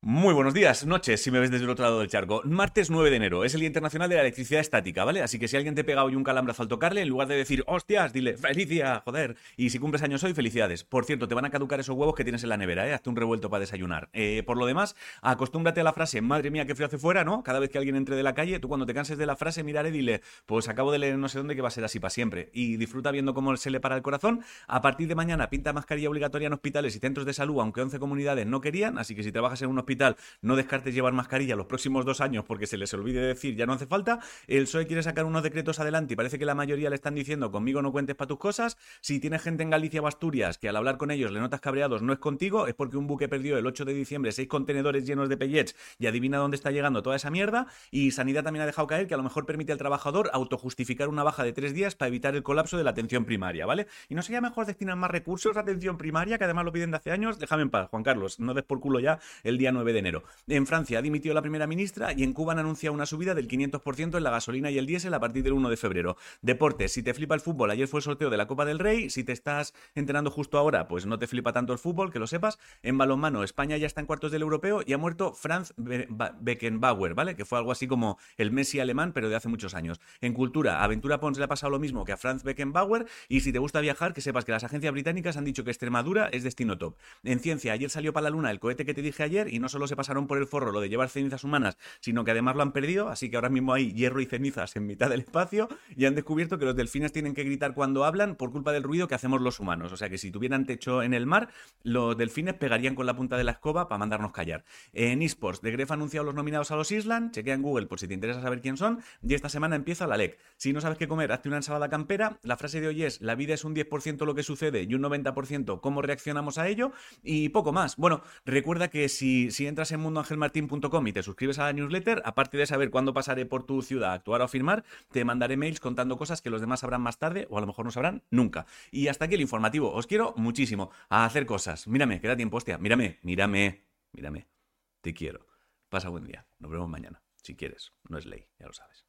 Muy buenos días, noches, si me ves desde el otro lado del charco. Martes 9 de enero, es el Día Internacional de la Electricidad Estática, ¿vale? Así que si alguien te pega hoy un calambrazo al tocarle, en lugar de decir, hostias, dile, feliz día, joder. Y si cumples años hoy, felicidades. Por cierto, te van a caducar esos huevos que tienes en la nevera, ¿eh? Hazte un revuelto para desayunar. Eh, por lo demás, acostúmbrate a la frase, madre mía, qué frío hace fuera, ¿no? Cada vez que alguien entre de la calle, tú cuando te canses de la frase, miraré dile, pues acabo de leer no sé dónde que va a ser así para siempre. Y disfruta viendo cómo se le para el corazón. A partir de mañana, pinta mascarilla obligatoria en hospitales y centros de salud, aunque 11 comunidades no querían. Así que si trabajas en un no descartes llevar mascarilla los próximos dos años porque se les olvide decir ya no hace falta. El PSOE quiere sacar unos decretos adelante y parece que la mayoría le están diciendo conmigo no cuentes para tus cosas. Si tienes gente en Galicia o Asturias que al hablar con ellos le notas cabreados no es contigo, es porque un buque perdió el 8 de diciembre seis contenedores llenos de pellets y adivina dónde está llegando toda esa mierda. Y Sanidad también ha dejado caer que a lo mejor permite al trabajador autojustificar una baja de tres días para evitar el colapso de la atención primaria, ¿vale? Y no sería mejor destinar más recursos a atención primaria, que además lo piden de hace años. Déjame en paz, Juan Carlos, no des por culo ya el día 9 de enero. En Francia, ha dimitido la primera ministra y en Cuba han anunciado una subida del 500% en la gasolina y el diésel a partir del 1 de febrero. Deportes, si te flipa el fútbol, ayer fue el sorteo de la Copa del Rey, si te estás enterando justo ahora, pues no te flipa tanto el fútbol, que lo sepas. En balonmano, España ya está en cuartos del europeo y ha muerto Franz Beckenbauer, ¿vale? Que fue algo así como el Messi alemán, pero de hace muchos años. En cultura, a Aventura Pons le ha pasado lo mismo que a Franz Beckenbauer y si te gusta viajar, que sepas que las agencias británicas han dicho que Extremadura es destino top. En ciencia, ayer salió para la luna el cohete que te dije ayer y no solo se pasaron por el forro lo de llevar cenizas humanas, sino que además lo han perdido, así que ahora mismo hay hierro y cenizas en mitad del espacio y han descubierto que los delfines tienen que gritar cuando hablan por culpa del ruido que hacemos los humanos. O sea que si tuvieran techo en el mar, los delfines pegarían con la punta de la escoba para mandarnos callar. En esports, The Gref ha anunciado los nominados a los Island, chequea en Google por si te interesa saber quién son, y esta semana empieza la LEC. Si no sabes qué comer, hazte una ensalada campera. La frase de hoy es, la vida es un 10% lo que sucede y un 90% cómo reaccionamos a ello, y poco más. Bueno, recuerda que si, si entras en mundoangelmartin.com y te suscribes a la newsletter, aparte de saber cuándo pasaré por tu ciudad a actuar o firmar, te mandaré mails contando cosas que los demás sabrán más tarde o a lo mejor no sabrán nunca. Y hasta aquí el informativo. Os quiero muchísimo a hacer cosas. Mírame, queda tiempo, hostia. Mírame, mírame, mírame. Te quiero. Pasa buen día. Nos vemos mañana. Si quieres. No es ley, ya lo sabes.